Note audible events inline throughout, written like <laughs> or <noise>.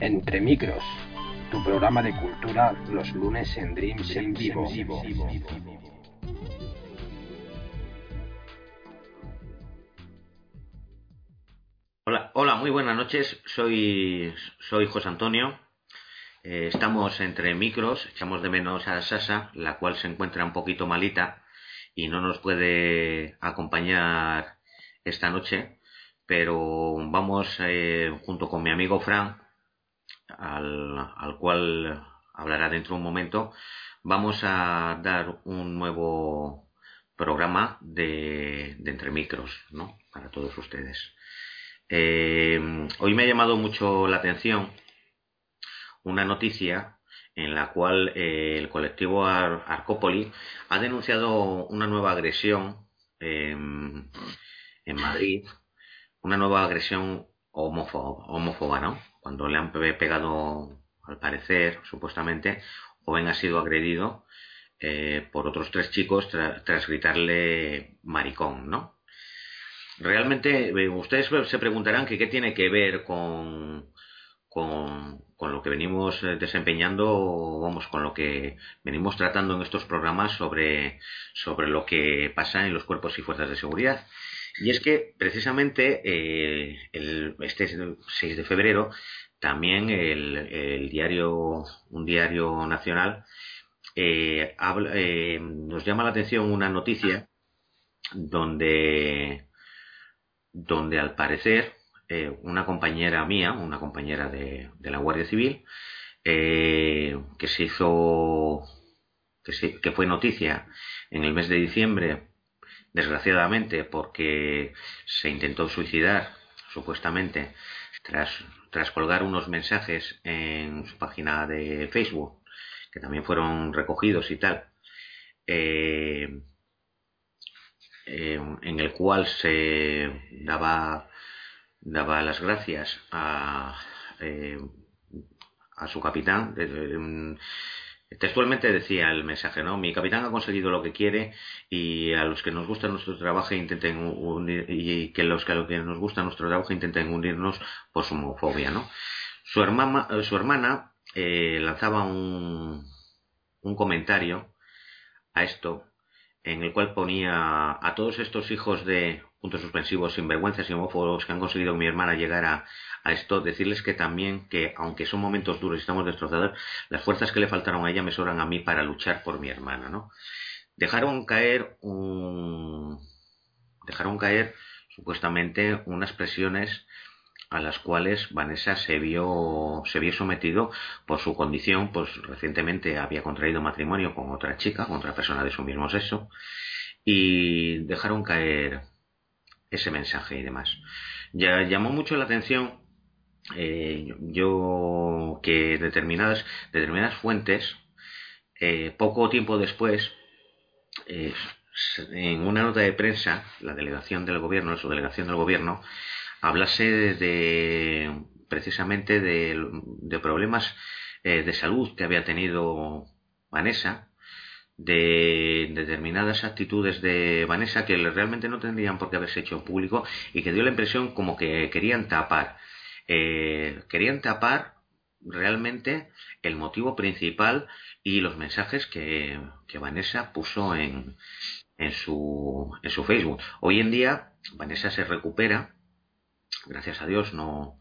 Entre Micros, tu programa de cultura los lunes en Dreams en vivo. Hola, hola, muy buenas noches. Soy, soy José Antonio. Eh, estamos entre micros, echamos de menos a Sasa, la cual se encuentra un poquito malita y no nos puede acompañar esta noche, pero vamos eh, junto con mi amigo Fran al, cual hablará dentro de un momento, vamos a dar un nuevo programa de, Entre Micros, ¿no? Para todos ustedes. Eh, hoy me ha llamado mucho la atención una noticia en la cual eh, el colectivo Arcópoli ha denunciado una nueva agresión en Madrid, una nueva agresión homófoba, ¿no? Cuando le han pegado, al parecer, supuestamente, joven ha sido agredido eh, por otros tres chicos tras gritarle maricón, ¿no? Realmente, eh, ustedes se preguntarán que qué tiene que ver con, con, con, lo que venimos eh, desempeñando, vamos, con lo que venimos tratando en estos programas sobre, sobre lo que pasa en los cuerpos y fuerzas de seguridad. Y es que precisamente eh, el, este 6 de febrero también el, diario, un diario nacional, eh, eh, nos llama la atención una noticia donde, donde al parecer una compañera mía, una compañera de, de la Guardia Civil, que se hizo, que, que fue noticia en el mes de diciembre desgraciadamente porque se intentó suicidar supuestamente tras, tras colgar unos mensajes en su página de Facebook que también fueron recogidos y tal eh, eh, en el cual se daba daba las gracias a, eh, a su capitán Textualmente decía el mensaje, ¿no? Mi capitán ha conseguido lo que quiere y a los que nos gusta nuestro trabajo intenten unir, y que los que a los que nos gusta nuestro trabajo intenten unirnos por su homofobia, ¿no? Su hermana, su hermana eh, lanzaba un, un comentario a esto en el cual ponía a todos estos hijos de puntos suspensivos, sinvergüenzas y homófobos que han conseguido mi hermana llegar a, esto, decirles que también que aunque son momentos duros y estamos destrozados, las fuerzas que le faltaron a ella me sobran a mí para luchar por mi hermana, ¿no? Dejaron caer un... dejaron caer supuestamente unas presiones a las cuales Vanessa se vio, se vio sometido por su condición, pues recientemente había contraído matrimonio con otra chica, con otra persona de su mismo sexo, y dejaron caer ese mensaje y demás. Ya llamó mucho la atención eh, yo que determinadas, determinadas fuentes, eh, poco tiempo después, eh, en una nota de prensa, la delegación del gobierno, su delegación del gobierno, hablase de, precisamente de, problemas de salud que había tenido Vanessa de determinadas actitudes de Vanessa que realmente no tendrían por qué haberse hecho público y que dio la impresión como que querían tapar. Eh, querían tapar realmente el motivo principal y los mensajes que, que Vanessa puso en, en, su, en su Facebook. Hoy en día Vanessa se recupera, gracias a Dios no,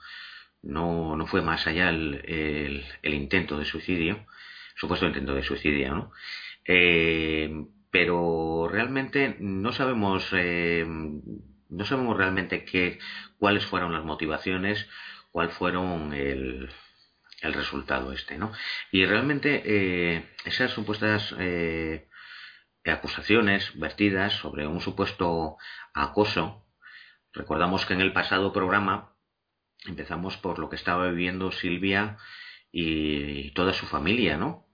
no, no fue más allá el, el, el intento de suicidio, supuesto intento de suicidio, ¿no? Eh, pero realmente no sabemos, eh, no sabemos realmente qué, cuáles fueron las motivaciones, cuál fueron el, el resultado este, ¿no? Y realmente eh, esas supuestas acusaciones vertidas sobre un supuesto acoso. Recordamos que en el pasado programa empezamos por lo que estaba viviendo Silvia y toda su familia, ¿no?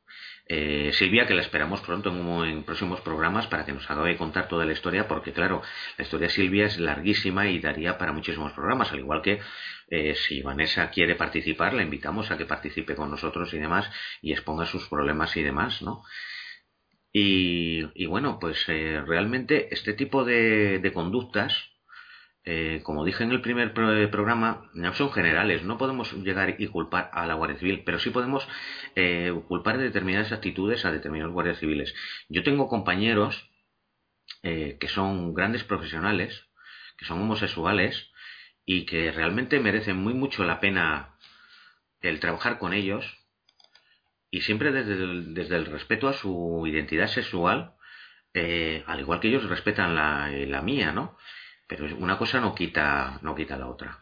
Eh, Silvia, que la esperamos pronto en, próximos programas para que nos acabe contar toda la historia, porque claro, la historia de Silvia es larguísima y daría para muchísimos programas, al igual que eh, si Vanessa quiere participar, la invitamos a que participe con nosotros y demás y exponga sus problemas y demás, ¿no? Y, bueno, pues eh, realmente este tipo de conductas eh, como dije en el primer eh, programa, no son generales, no podemos llegar y culpar a la Guardia Civil, pero sí podemos eh, culpar de determinadas actitudes a determinados guardias civiles. Yo tengo compañeros que son grandes profesionales, que son homosexuales y que realmente merecen muy mucho la pena el trabajar con ellos y siempre desde el, desde el respeto a su identidad sexual, al igual que ellos respetan la, la mía, ¿no? Pero una cosa no quita, no quita la otra.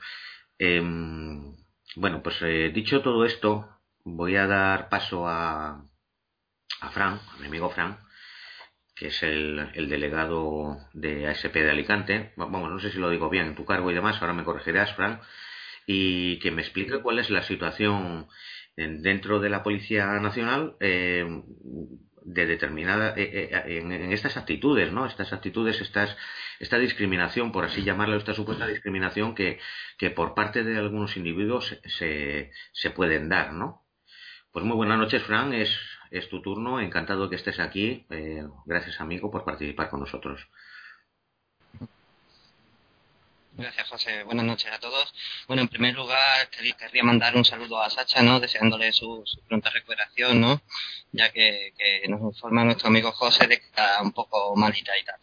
Em, bueno, pues eh, dicho todo esto, voy a dar paso a, a Fran, a mi amigo Fran, que es el, el, delegado de ASP de Alicante. Vamos, no sé si lo digo bien en tu cargo y demás, ahora me corregirás, Fran, y que me explique cuál es la situación dentro de la Policía Nacional eh, de determinada eh, eh, en, estas actitudes, ¿no? Estas actitudes, estas, esta discriminación, por así llamarlo, esta supuesta discriminación que, que por parte de algunos individuos se, se pueden dar, ¿no? Pues muy buenas noches, Fran, es, es tu turno, encantado que estés aquí, eh, gracias amigo por participar con nosotros. Gracias, José. Buenas noches a todos. Bueno, en primer lugar, querría mandar un saludo a Sacha, ¿no? Deseándole su, pronta recuperación, ¿no? Ya que, nos informa nuestro amigo José de que está un poco malita y tal.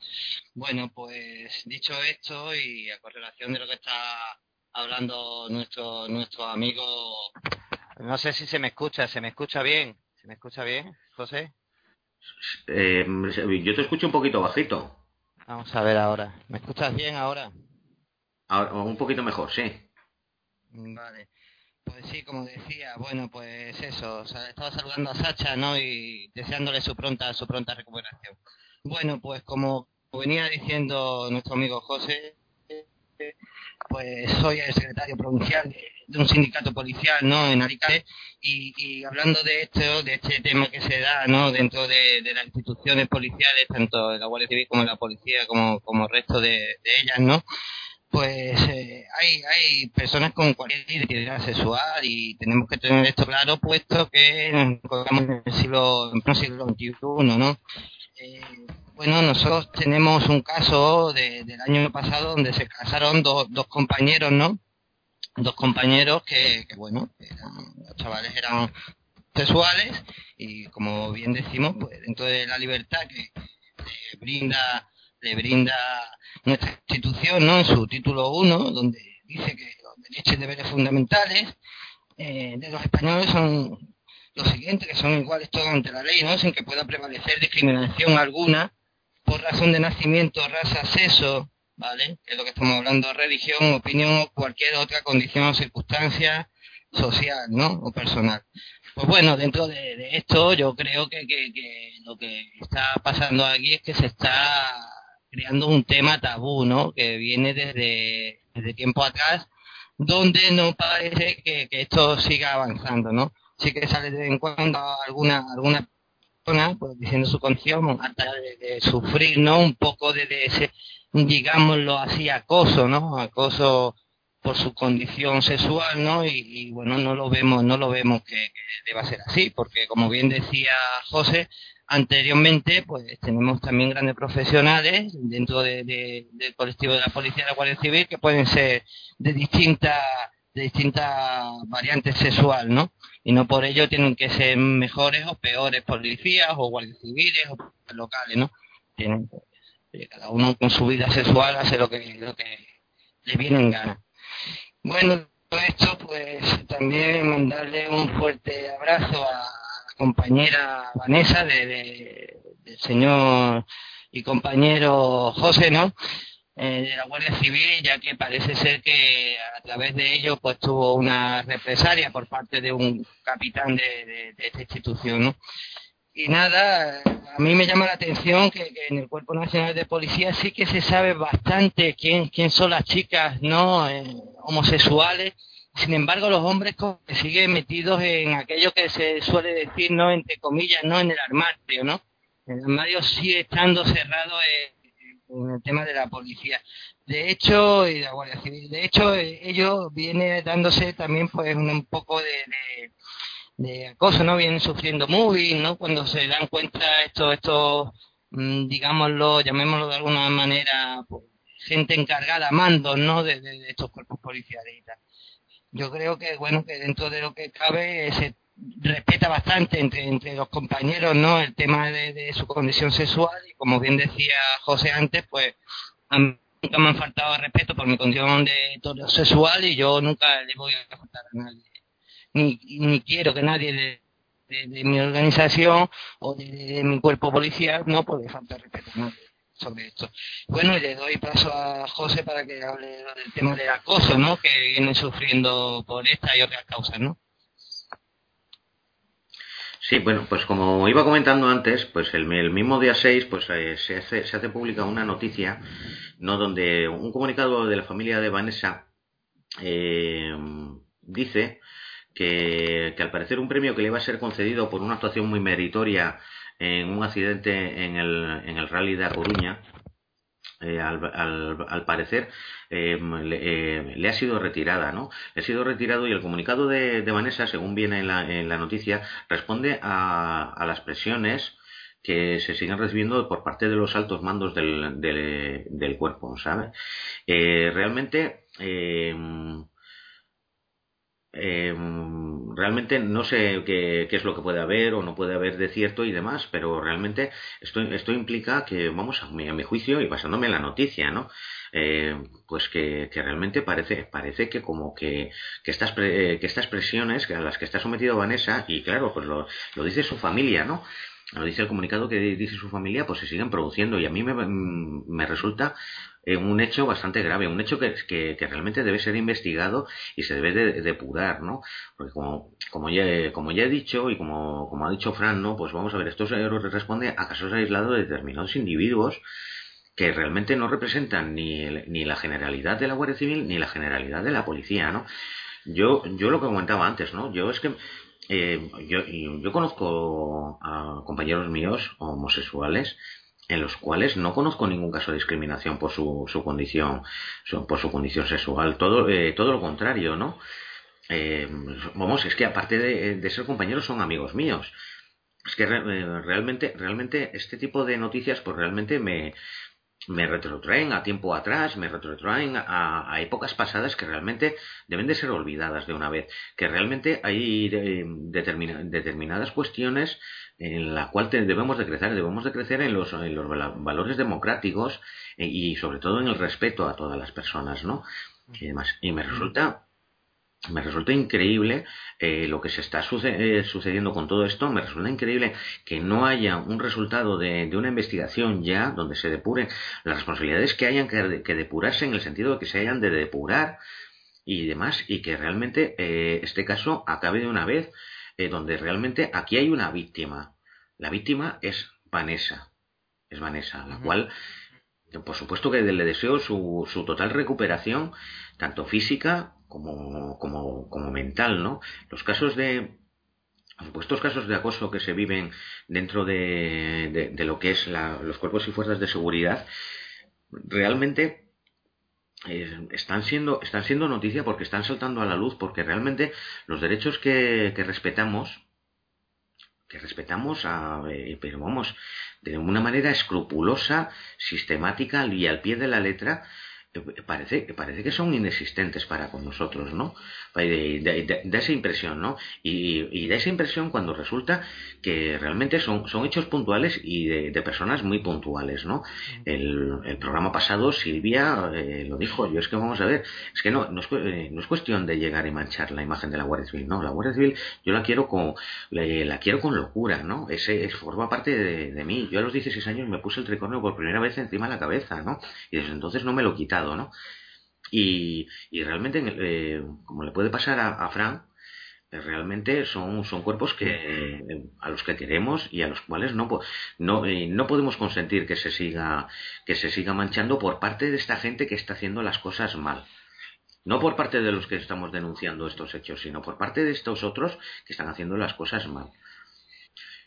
Bueno, pues dicho esto y a correlación de lo que está hablando nuestro, nuestro amigo... No sé si se me escucha, ¿se me escucha bien? ¿Se me escucha bien, José? Eh, yo te escucho un poquito bajito. Vamos a ver ahora. ¿Me escuchas bien ahora? Un poquito mejor, sí. Vale. Pues sí, como decía, bueno, pues eso, estaba saludando a Sacha, ¿no? Y deseándole su pronta, su pronta recuperación. Bueno, pues como venía diciendo nuestro amigo José, pues soy el secretario provincial de, un sindicato policial, ¿no? En Alicante y, hablando de esto, de este tema que se da, ¿no? Dentro de, las instituciones policiales, tanto de la Guardia Civil como de la policía, como como el resto de ellas, ¿no? Pues eh, hay, hay personas con cualquier identidad sexual y tenemos que tener esto claro puesto que en el siglo, en el XXI, ¿no? Eh, bueno, nosotros tenemos un caso de, del año pasado donde se casaron dos, dos compañeros, ¿no? Dos compañeros que, bueno, los chavales eran sexuales y como bien decimos, pues dentro de la libertad que brinda le brinda nuestra institución ¿no? en su título 1, donde dice que los derechos y deberes fundamentales eh, de los españoles son los siguientes, que son iguales todos ante la ley, ¿no? sin que pueda prevalecer discriminación alguna por razón de nacimiento, raza, sexo, ¿vale? Que es lo que estamos hablando, religión, opinión o cualquier otra condición o circunstancia social, ¿no? O personal. Pues bueno, dentro de, esto yo creo que, que, lo que está pasando aquí es que se está creando un tema tabú, ¿no? Que viene desde, desde tiempo atrás, donde no parece que, esto siga avanzando, ¿no? Sí que sale de vez en cuando alguna, alguna persona pues, diciendo su condición hasta de, sufrir, ¿no? Un poco de, ese, digámoslo así, acoso, ¿no? Acoso por su condición sexual, ¿no? Y, bueno, no lo vemos, no lo vemos que, que, deba ser así, porque como bien decía José, Anteriormente, pues tenemos también grandes profesionales dentro de, del colectivo de la Policía de la Guardia Civil que pueden ser de distintas de distintas variantes sexual, ¿no? Y no por ello tienen que ser mejores o peores policías o guardias civiles o locales, ¿no? Tienen, pues, cada uno con su vida sexual hace lo que, lo que le viene en gana. Bueno, esto, pues también mandarle un fuerte abrazo a compañera Vanessa, de, del señor y compañero José, ¿no? Eh, de la Guardia Civil, ya que parece ser que a través de ello pues tuvo una represalia por parte de un capitán de, esta institución, ¿no? y nada, a mí me llama la atención que, en el Cuerpo Nacional de Policía sí que se sabe bastante quién, quién son las chicas no eh, homosexuales. Sin embargo, los hombres siguen metidos en aquello que se suele decir, no entre comillas, no en el armario, ¿no? El armario sigue estando cerrado en, el tema de la policía. De hecho, y la Guardia Civil, de hecho, eh, ellos vienen dándose también pues un, poco de de acoso, ¿no? Vienen sufriendo muy, ¿no? Cuando se dan cuenta estos, estos, mm, digámoslo, llamémoslo de alguna manera, pues, gente encargada, mandos, ¿no? De, estos cuerpos policiales y tal. Yo creo que, bueno, que dentro de lo que cabe se respeta bastante entre, entre los compañeros, ¿no? El tema de, su condición sexual y como bien decía José antes, pues a mí nunca me han faltado respeto por mi condición de todo sexual y yo nunca le voy a faltar a nadie. Ni, ni quiero que nadie de, mi organización o de, mi cuerpo policial no puede faltar respeto sobre esto. Bueno, y le doy paso a José para que hable del tema del acoso, ¿no? Que vienen sufriendo por esta y otras causas, ¿no? Sí, bueno, pues como iba comentando antes, pues el, mismo día 6 pues eh, se, hace, se hace pública una noticia, ¿no? Donde un comunicado de la familia de Vanessa eh, dice que, al parecer un premio que le iba a ser concedido por una actuación muy meritoria en un accidente en el, en el rally de A Coruña, eh, al, parecer eh, eh, le, ha sido retirada, ¿no? Le ha sido retirado y el comunicado de, Vanessa, según viene en la, en la noticia, responde a, a, las presiones que se siguen recibiendo por parte de los altos mandos del, del, del cuerpo, ¿sabe? realmente eh, realmente no sé qué, es lo que puede haber o no puede haber de cierto y demás, pero realmente esto, esto implica que, vamos, a mi, a mi juicio y basándome en la noticia, ¿no? Eh, pues que, que, realmente parece, parece que como que, que, estas, que estas presiones a las que está sometido Vanessa, y claro, pues lo, lo dice su familia, ¿no? Lo dice el comunicado que dice su familia, pues se siguen produciendo y a mí me, me resulta un hecho bastante grave, un hecho que, que, realmente debe ser investigado y se debe de, depurar, ¿no? Porque como, como, ya, como ya he dicho y como, como ha dicho Fran, ¿no? Pues vamos a ver, esto responde a casos aislados de determinados individuos que realmente no representan ni, ni la generalidad de la Guardia Civil ni la generalidad de la policía, ¿no? Yo, yo lo que comentaba antes, ¿no? Yo es que eh, yo, yo conozco a compañeros míos homosexuales en los cuales no conozco ningún caso de discriminación por su, su condición por su condición sexual. Todo eh, todo lo contrario no eh, vamos es que aparte de, ser compañeros son amigos míos. Es que eh, realmente realmente este tipo de noticias pues realmente me me retrotraen a tiempo atrás, me retrotraen a, a, épocas pasadas que realmente deben de ser olvidadas de una vez, que realmente hay determinadas cuestiones en la cual debemos de crecer, debemos de crecer en los, en los valores democráticos eh, y sobre todo en el respeto a todas las personas, ¿no? Y demás. Y me resulta me resulta increíble eh, lo que se está eh, sucediendo con todo esto, me resulta increíble que no haya un resultado de, de, una investigación ya donde se depuren las responsabilidades que hayan que, que, depurarse en el sentido de que se hayan de depurar y demás y que realmente eh, este caso acabe de una vez eh, donde realmente aquí hay una víctima. La víctima es Vanessa, es Vanessa, la cual, por supuesto que le deseo su, su total recuperación, tanto física como, como, como mental, ¿no? Los casos de, supuestos casos de acoso que se viven dentro de, de, de lo que es la, los cuerpos y fuerzas de seguridad, realmente eh, están siendo están siendo noticia porque están saltando a la luz porque realmente los derechos que, que respetamos que respetamos a, eh, pero vamos de una manera escrupulosa sistemática y al pie de la letra parece, parece que son inexistentes para con nosotros, ¿no? De, esa impresión, ¿no? Y, y, da esa impresión cuando resulta que realmente son, son hechos puntuales y de, personas muy puntuales, ¿no? El, el programa pasado Silvia eh, lo dijo, yo es que vamos a ver, es que no, no es, eh, no es cuestión de llegar y manchar la imagen de la Guardia Civil, no, la Guardia Civil yo la quiero con, la, quiero con locura, ¿no? Ese, forma parte de, mí. Yo a los 16 años me puse el tricornio por primera vez encima de la cabeza, ¿no? Y desde entonces no me lo he quitado, ¿no? Y, y realmente, eh, como le puede pasar a, a Fran, realmente son, son cuerpos que a los que queremos y a los cuales no, no, no podemos consentir que se siga que se siga manchando por parte de esta gente que está haciendo las cosas mal. No por parte de los que estamos denunciando estos hechos sino por parte de estos otros que están haciendo las cosas mal.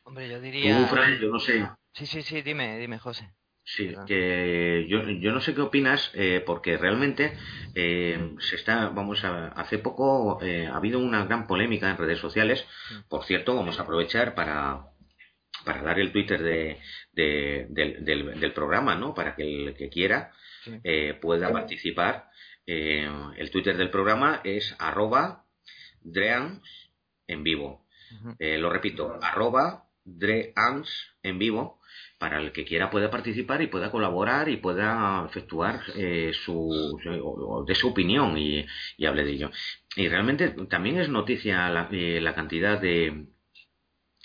Hombre yo diría yo no sé. Sí sí sí dime dime José Sí, que yo, yo no sé qué opinas, eh, porque realmente eh, se está, vamos a, hace poco eh, ha habido una gran polémica en redes sociales. Por cierto, vamos a aprovechar para, para dar el Twitter de, del, del, programa, ¿no? Para que el que quiera pueda participar. el Twitter del programa es arroba dreans en vivo. lo repito, arroba dreans en vivo para el que quiera pueda participar y pueda colaborar y pueda efectuar eh, su de su opinión y, hable de ello. Y realmente también es noticia la, eh, cantidad de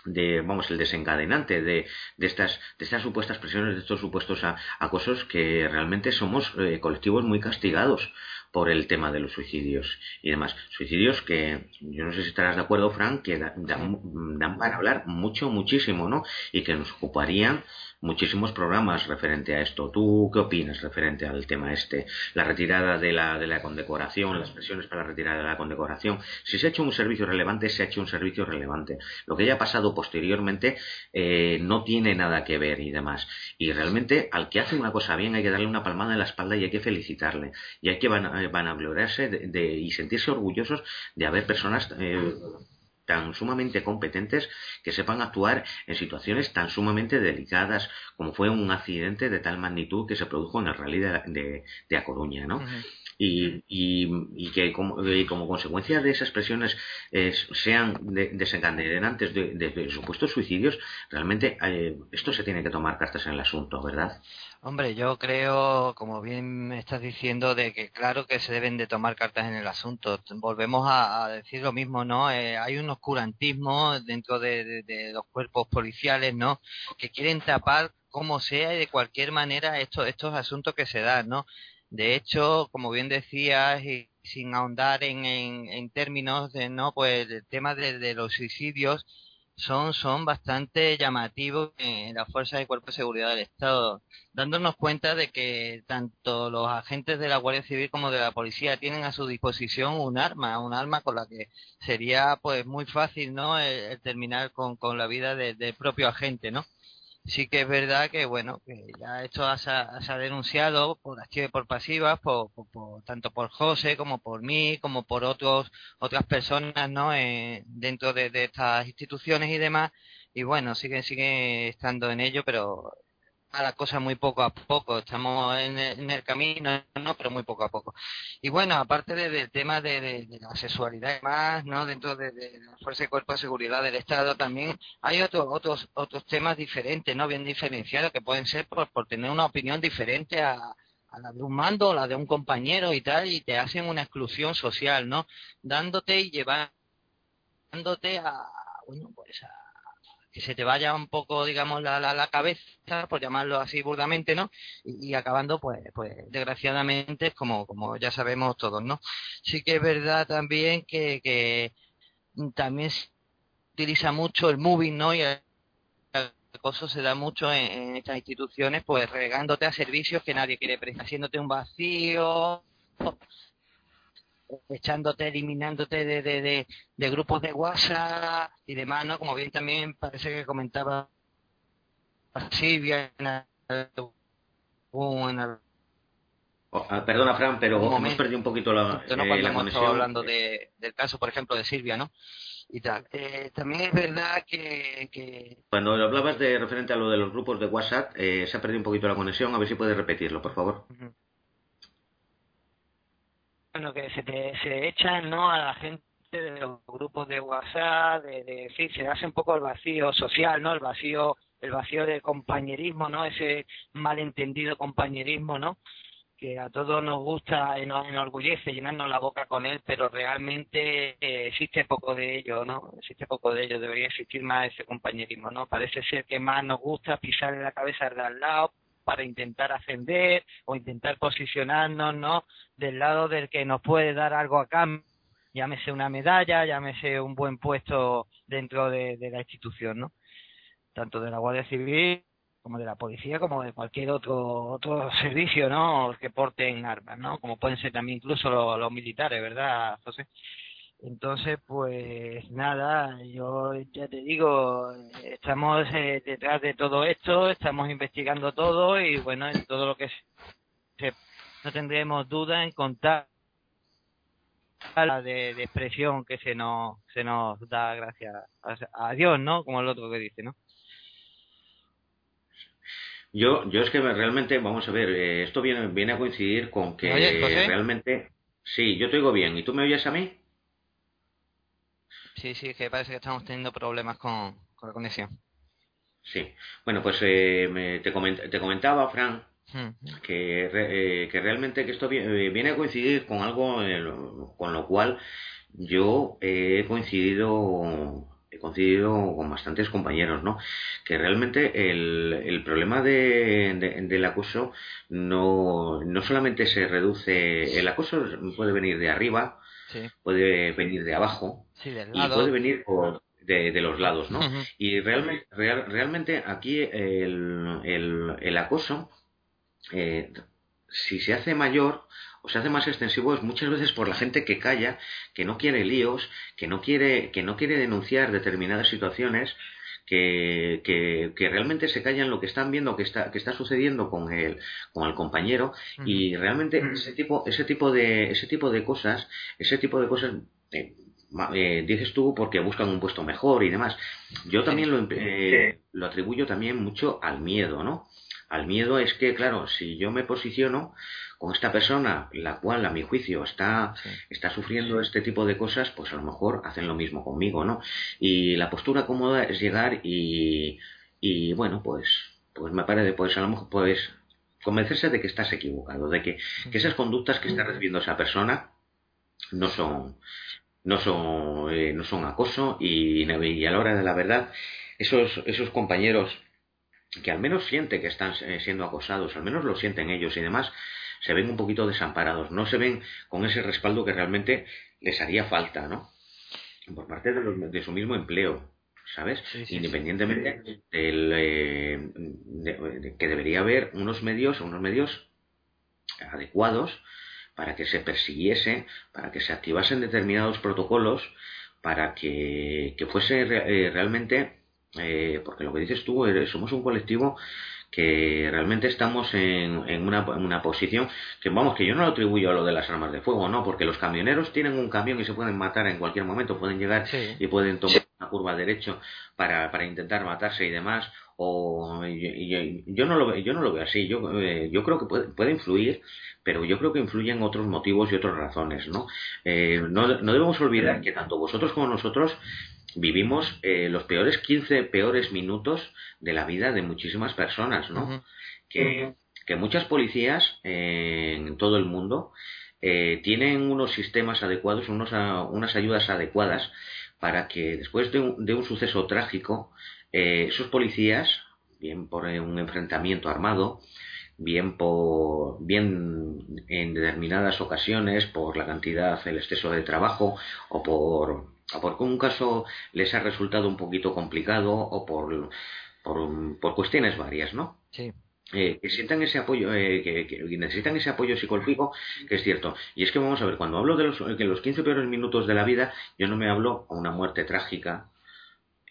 de vamos el desencadenante de, de estas de estas supuestas presiones de estos supuestos acosos que realmente somos eh, colectivos muy castigados por el tema de los suicidios y demás. Suicidios que yo no sé si estarás de acuerdo, Frank, que dan, dan, para hablar mucho, muchísimo, ¿no? Y que nos ocuparían muchísimos programas referente a esto. ¿Tú qué opinas referente al tema este? La retirada de la, de la condecoración, las presiones para la retirada de la condecoración. Si se ha hecho un servicio relevante, se ha hecho un servicio relevante. Lo que haya pasado posteriormente eh, no tiene nada que ver y demás. Y realmente al que hace una cosa bien hay que darle una palmada en la espalda y hay que felicitarle. Y hay que van, van a gloriarse de, y sentirse orgullosos de haber personas eh, tan sumamente competentes que sepan actuar en situaciones tan sumamente delicadas como fue un accidente de tal magnitud que se produjo en el rally de, de, A Coruña, ¿no? Y, y, que como, como, consecuencia de esas presiones eh, sean desencadenantes de, supuestos suicidios, realmente eh, esto se tiene que tomar cartas en el asunto, ¿verdad? Hombre, yo creo, como bien me estás diciendo, de que claro que se deben de tomar cartas en el asunto. Volvemos a, decir lo mismo, ¿no? Eh, hay un oscurantismo dentro de, de, los cuerpos policiales, ¿no? Que quieren tapar como sea y de cualquier manera estos, estos asuntos que se dan, ¿no? De hecho, como bien decías, y sin ahondar en, en, términos de, no, pues el tema de, los suicidios son, son bastante llamativos en la Fuerza de Cuerpo de Seguridad del Estado, dándonos cuenta de que tanto los agentes de la Guardia Civil como de la Policía tienen a su disposición un arma, un arma con la que sería pues muy fácil, ¿no?, el, terminar con, con la vida del propio agente, ¿no? Sí que es verdad que bueno que ya esto se ha, denunciado por activas y por pasivas por, tanto por José como por mí como por otros otras personas no eh, dentro de, de, estas instituciones y demás. Y bueno sigue sigue estando en ello pero la cosa muy poco a poco, estamos en el, camino, ¿no? Pero muy poco a poco. Y bueno, aparte del tema de, la sexualidad y más, ¿no? Dentro de, la Fuerza de Cuerpo de Seguridad del Estado también hay otros otros otros temas diferentes, ¿no? Bien diferenciados que pueden ser por, por tener una opinión diferente a, a la de un mando la de un compañero y tal, y te hacen una exclusión social, ¿no? Dándote y llevándote a, bueno, pues a que se te vaya un poco, digamos, la, la, cabeza, por llamarlo así burdamente, ¿no? Y, acabando, pues, pues, desgraciadamente, como, como ya sabemos todos, ¿no? Sí que es verdad también que, que también se utiliza mucho el moving, ¿no? Y el acoso se da mucho en, estas instituciones, pues regándote a servicios que nadie quiere prestar, haciéndote un vacío, echándote, eliminándote de, de, de, grupos de WhatsApp y demás, ¿no? Como bien también parece que comentaba Silvia oh, ah, perdona, Fran, pero hemos perdido un poquito la, no, eh, la conexión. hablando de, del caso, por ejemplo, de Silvia, ¿no? Y tal. Eh, también es verdad que, que, Cuando hablabas de referente a lo de los grupos de WhatsApp, eh, se ha perdido un poquito la conexión. A ver si puedes repetirlo, por favor bueno, que se, te, se echan ¿no? a la gente de los grupos de WhatsApp, de, sí, se hace un poco el vacío social, ¿no? El vacío, el vacío de compañerismo, ¿no? Ese malentendido compañerismo, ¿no? Que a todos nos gusta y nos enorgullece llenarnos la boca con él, pero realmente eh, existe poco de ello, ¿no? Existe poco de ello, debería existir más ese compañerismo, ¿no? Parece ser que más nos gusta pisarle la cabeza de al lado, para intentar ascender o intentar posicionarnos ¿no? del lado del que nos puede dar algo a cambio llámese una medalla, llámese un buen puesto dentro de, la institución, ¿no? Tanto de la Guardia Civil como de la policía, como de cualquier otro otro <laughs> servicio, ¿no? Que porten armas, ¿no? Como pueden ser también incluso los, militares, ¿verdad, José? Entonces, pues nada, yo ya te digo, estamos eh, detrás de todo esto, estamos investigando todo y bueno, en todo lo que se, no tendremos duda en contar la de, de, expresión que se nos se nos da gracias a, Dios, ¿no? Como el otro que dice, ¿no? Yo, yo es que realmente, vamos a ver, eh, esto viene, viene a coincidir con que realmente... Sí, yo te oigo bien. ¿Y tú me oyes a mí? Sí, sí, que parece que estamos teniendo problemas con, la conexión. Sí. Bueno, pues eh, te, te comentaba, Fran, que, eh, que realmente que esto eh, viene, a coincidir con algo con lo cual yo he coincidido he coincidido con bastantes compañeros, ¿no? Que realmente el, el problema de, del acoso no, no solamente se reduce, el acoso puede venir de arriba, puede venir de abajo y puede venir de, los lados, ¿no? Y realmente, realmente aquí el, el, el acoso eh, si se hace mayor o se hace más extensivo es muchas veces por la gente que calla, que no quiere líos, que no quiere, que no quiere denunciar determinadas situaciones, que, que, realmente se callan lo que están viendo que está, que está sucediendo con el, con el compañero. Y realmente ese tipo, ese tipo de, ese tipo de cosas, ese tipo de cosas eh, eh, dices tú porque buscan un puesto mejor y demás. Yo también lo, lo atribuyo también mucho al miedo, ¿no? Al miedo es que, claro, si yo me posiciono con esta persona, la cual a mi juicio está, está sufriendo este tipo de cosas, pues a lo mejor hacen lo mismo conmigo, ¿no? Y la postura cómoda es llegar y, y bueno, pues, pues me parece, pues a lo mejor, pues, convencerse de que estás equivocado, de que, que esas conductas que está recibiendo esa persona no son, no son, eh, no son acoso y, y, a la hora de la verdad, esos, esos compañeros que al menos sienten que están eh, siendo acosados, al menos lo sienten ellos y demás, se ven un poquito desamparados, no se ven con ese respaldo que realmente les haría falta, ¿no? Por parte de, su mismo empleo, ¿sabes? Independientemente del eh, de, que debería haber unos medios, unos medios adecuados para que se persiguiese, para que se activasen determinados protocolos, para que, que fuese eh, realmente eh, porque lo que dices tú, somos un colectivo que realmente estamos en, en, una, en, una, posición que, vamos, que yo no lo atribuyo a lo de las armas de fuego, ¿no? Porque los camioneros tienen un camión y se pueden matar en cualquier momento, pueden llegar y pueden tomar una curva derecho para, para intentar matarse y demás, o yo, no lo yo no lo veo así yo eh, yo creo que puede, puede, influir pero yo creo que influyen otros motivos y otras razones no eh, no, no debemos olvidar que tanto vosotros como nosotros vivimos eh, los peores 15 peores minutos de la vida de muchísimas personas, ¿no? que, que, muchas policías eh, en todo el mundo eh, tienen unos sistemas adecuados, unos, unas ayudas adecuadas para que después de un, de un suceso trágico, esos policías, bien por un enfrentamiento armado, bien por bien en determinadas ocasiones por la cantidad el exceso de trabajo o por un caso les ha resultado un poquito complicado o por, por, por cuestiones varias, ¿no? Sí. Eh, que sientan ese apoyo, eh, que, necesitan ese apoyo psicológico, que es cierto. Y es que vamos a ver, cuando hablo de los, que los 15 peores minutos de la vida, yo no me hablo a una muerte trágica,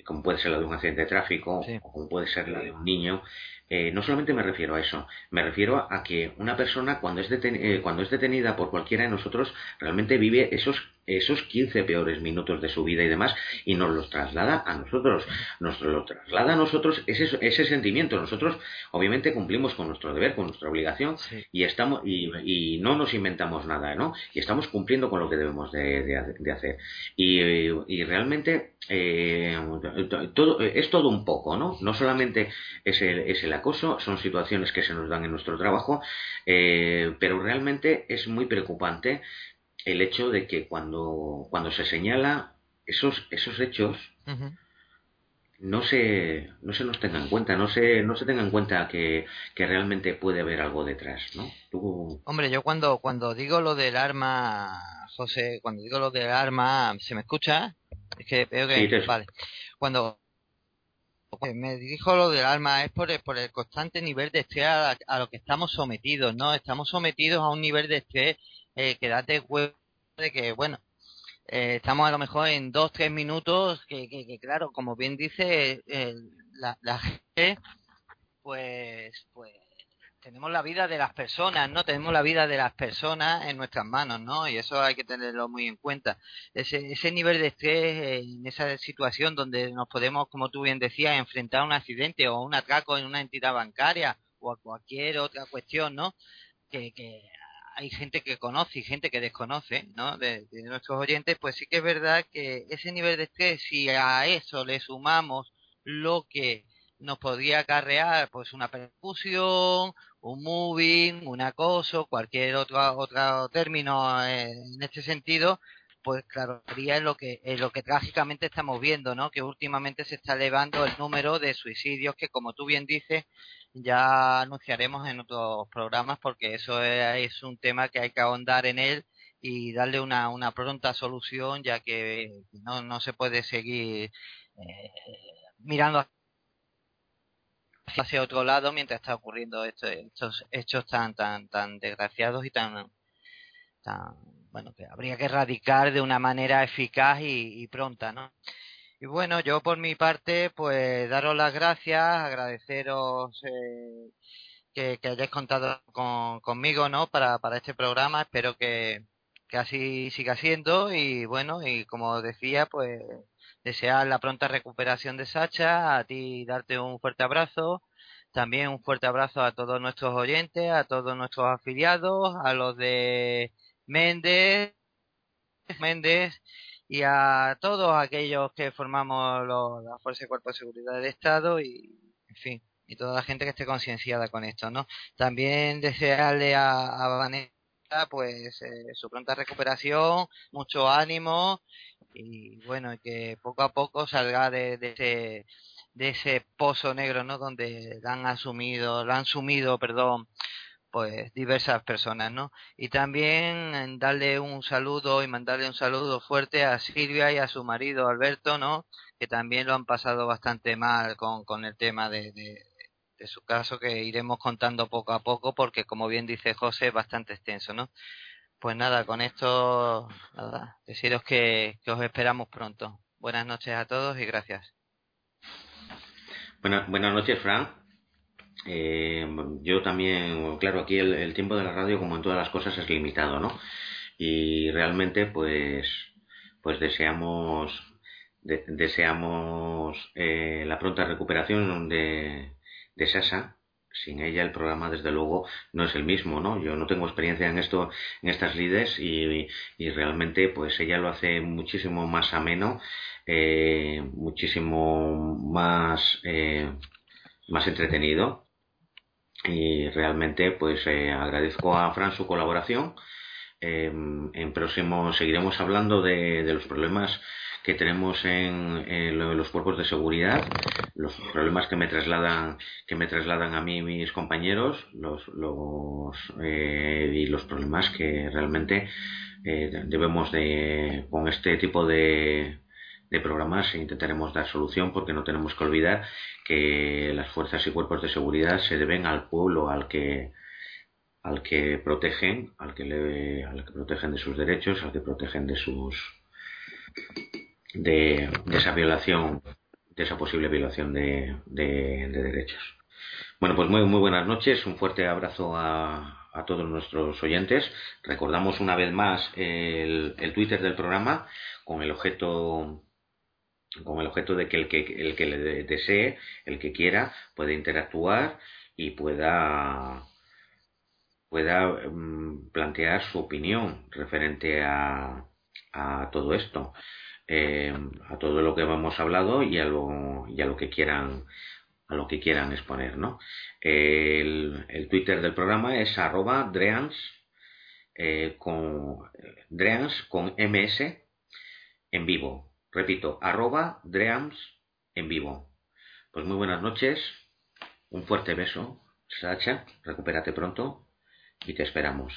como puede ser la de un accidente de tráfico, o como puede ser la de un niño, eh, no solamente me refiero a eso, me refiero a que una persona cuando es, eh, cuando es detenida por cualquiera de nosotros realmente vive esos esos 15 peores minutos de su vida y demás y nos los traslada a nosotros, nos lo traslada a nosotros ese, ese sentimiento. Nosotros obviamente cumplimos con nuestro deber, con nuestra obligación y estamos y, y, no nos inventamos nada, ¿no? Y estamos cumpliendo con lo que debemos de, de, hacer. Y, y realmente eh, todo, es todo un poco, ¿no? No solamente es el, es el acoso, son situaciones que se nos dan en nuestro trabajo, eh, pero realmente es muy preocupante el hecho de que cuando, cuando se señala esos, esos hechos, no se, no se nos tenga en cuenta, no se, no se tenga en cuenta que, que realmente puede haber algo detrás, ¿no? Hombre, yo cuando, cuando digo lo del arma, José, cuando digo lo del arma, ¿se me escucha? Es que veo que... vale. Cuando me dirijo lo del arma es por el, por el constante nivel de estrés a, lo que estamos sometidos, ¿no? Estamos sometidos a un nivel de estrés eh, que cuenta de que, bueno, eh, estamos a lo mejor en dos, tres minutos, que, claro, como bien dice la, gente, pues, pues tenemos la vida de las personas, ¿no? Tenemos la vida de las personas en nuestras manos, ¿no? Y eso hay que tenerlo muy en cuenta. Ese, ese nivel de estrés en esa situación donde nos podemos, como tú bien decías, enfrentar a un accidente o un atraco en una entidad bancaria o a cualquier otra cuestión, ¿no? Que hay gente que conoce y gente que desconoce, ¿no? De, nuestros oyentes, pues sí que es verdad que ese nivel de estrés, si a eso le sumamos lo que nos podría acarrear, pues una percusión, un moving, un acoso, cualquier otro, otro término en este sentido, pues claro, sería lo que es lo que trágicamente estamos viendo, ¿no? Que últimamente se está elevando el número de suicidios que, como tú bien dices, ya anunciaremos en otros programas porque eso es, un tema que hay que ahondar en él y darle una, una pronta solución ya que no, no se puede seguir eh, mirando hacia otro lado mientras está ocurriendo estos hechos tan tan tan desgraciados y tan tan bueno que habría que erradicar de una manera eficaz y, y pronta no y bueno, yo por mi parte, pues daros las gracias, agradeceros eh, que, que, hayáis contado con, conmigo, ¿no? Para, para este programa. Espero que, que así siga siendo. Y bueno, y como decía, pues desear la pronta recuperación de Sacha, a ti darte un fuerte abrazo. También un fuerte abrazo a todos nuestros oyentes, a todos nuestros afiliados, a los de Méndez, Méndez y a todos aquellos que formamos la Fuerza y Cuerpo de Seguridad del Estado y, en fin, y toda la gente que esté concienciada con esto, ¿no? También desearle a, a Vanessa pues eh, su pronta recuperación, mucho ánimo y bueno, que poco a poco salga de, de ese de ese pozo negro, ¿no? Donde la han asumido, la han sumido, perdón, pues diversas personas, ¿no? Y también darle un saludo y mandarle un saludo fuerte a Silvia y a su marido Alberto, ¿no? Que también lo han pasado bastante mal con, con el tema de, de, su caso que iremos contando poco a poco porque como bien dice José es bastante extenso, ¿no? Pues nada, con esto, nada, deciros que, que os esperamos pronto. Buenas noches a todos y gracias. Buenas, buenas noches, Frank. Eh, yo también, claro, aquí el, tiempo de la radio, como en todas las cosas, es limitado, ¿no? Y realmente, pues, pues deseamos, deseamos eh, la pronta recuperación de, Sasa. Sin ella el programa, desde luego, no es el mismo, ¿no? Yo no tengo experiencia en esto, en estas lides y, y realmente, pues ella lo hace muchísimo más ameno, eh, muchísimo más, eh, más entretenido y realmente pues eh, agradezco a Fran su colaboración. Eh, en próximo seguiremos hablando de, los problemas que tenemos en, en, los cuerpos de seguridad, los problemas que me trasladan que me trasladan a mí mis compañeros, los, los eh, y los problemas que realmente eh, debemos de con este tipo de de programas e intentaremos dar solución porque no tenemos que olvidar que las fuerzas y cuerpos de seguridad se deben al pueblo al que al que protegen, al que le, al que protegen de sus derechos, al que protegen de sus de, de esa violación, de esa posible violación de, de, de, derechos. Bueno, pues muy, muy buenas noches, un fuerte abrazo a, a todos nuestros oyentes. Recordamos una vez más el, el Twitter del programa con el objeto con el objeto de que el que, el que le desee, el que quiera, pueda interactuar y pueda pueda um, plantear su opinión referente a, a todo esto, eh, a todo lo que hemos hablado y a lo, y a lo que quieran a lo que quieran exponer, ¿no? El, el Twitter del programa es arroba dreans eh, con dreans con ms en vivo Repito, arroba dreams en vivo. Pues muy buenas noches, un fuerte beso, Sacha, recupérate pronto y te esperamos.